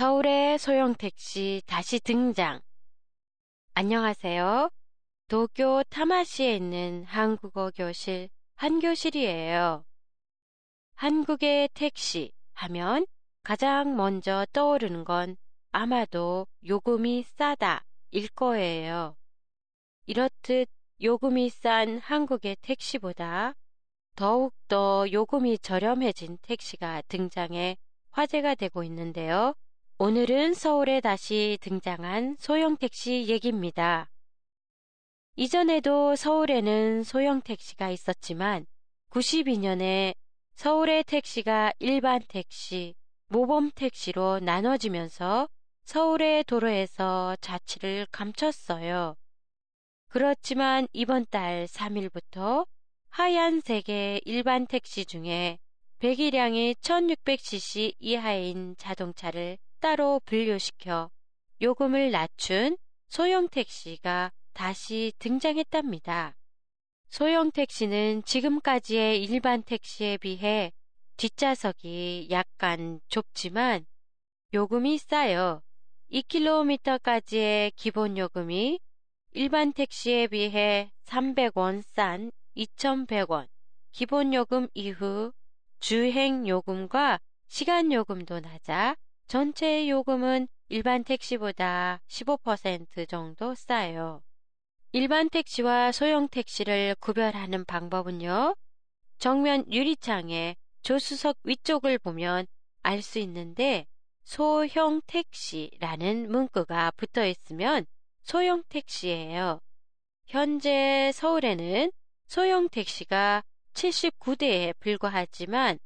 서울의 소형 택시 다시 등장. 안녕하세요. 도쿄 타마시에 있는 한국어 교실 한교실이에요. 한국의 택시 하면 가장 먼저 떠오르는 건 아마도 요금이 싸다 일 거예요. 이렇듯 요금이 싼 한국의 택시보다 더욱더 요금이 저렴해진 택시가 등장해 화제가 되고 있는데요. 오늘은 서울에 다시 등장한 소형 택시 얘기입니다. 이전에도 서울에는 소형 택시가 있었지만 92년에 서울의 택시가 일반 택시, 모범 택시로 나눠지면서 서울의 도로에서 자취를 감췄어요. 그렇지만 이번 달 3일부터 하얀색의 일반 택시 중에 배기량이 1600cc 이하인 자동차를 따로 분류시켜 요금을 낮춘 소형 택시가 다시 등장했답니다. 소형 택시는 지금까지의 일반 택시에 비해 뒷좌석이 약간 좁지만 요금이 싸요. 2km까지의 기본 요금이 일반 택시에 비해 300원 싼 2,100원, 기본 요금 이후 주행 요금과 시간 요금도 낮아 전체 요금은 일반 택시보다 15% 정도 싸요. 일반 택시와 소형 택시를 구별하는 방법은요. 정면 유리창에 조수석 위쪽을 보면 알 수 있는데 소형 택시라는 문구가 붙어 있으면 소형 택시예요. 현재 서울에는 소형 택시가 79대에 불과하지만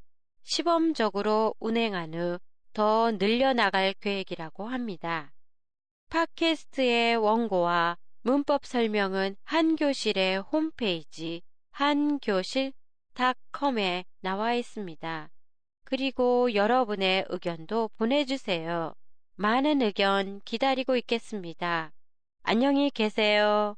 시범적으로 운행한 후 더 늘려나갈 계획이라고 합니다. 팟캐스트의 원고와 문법 설명은 한교실의 홈페이지 한교실닷컴에 나와 있습니다. 그리고 여러분의 의견도 보내주세요. 많은 의견 기다리고 있겠습니다. 안녕히 계세요.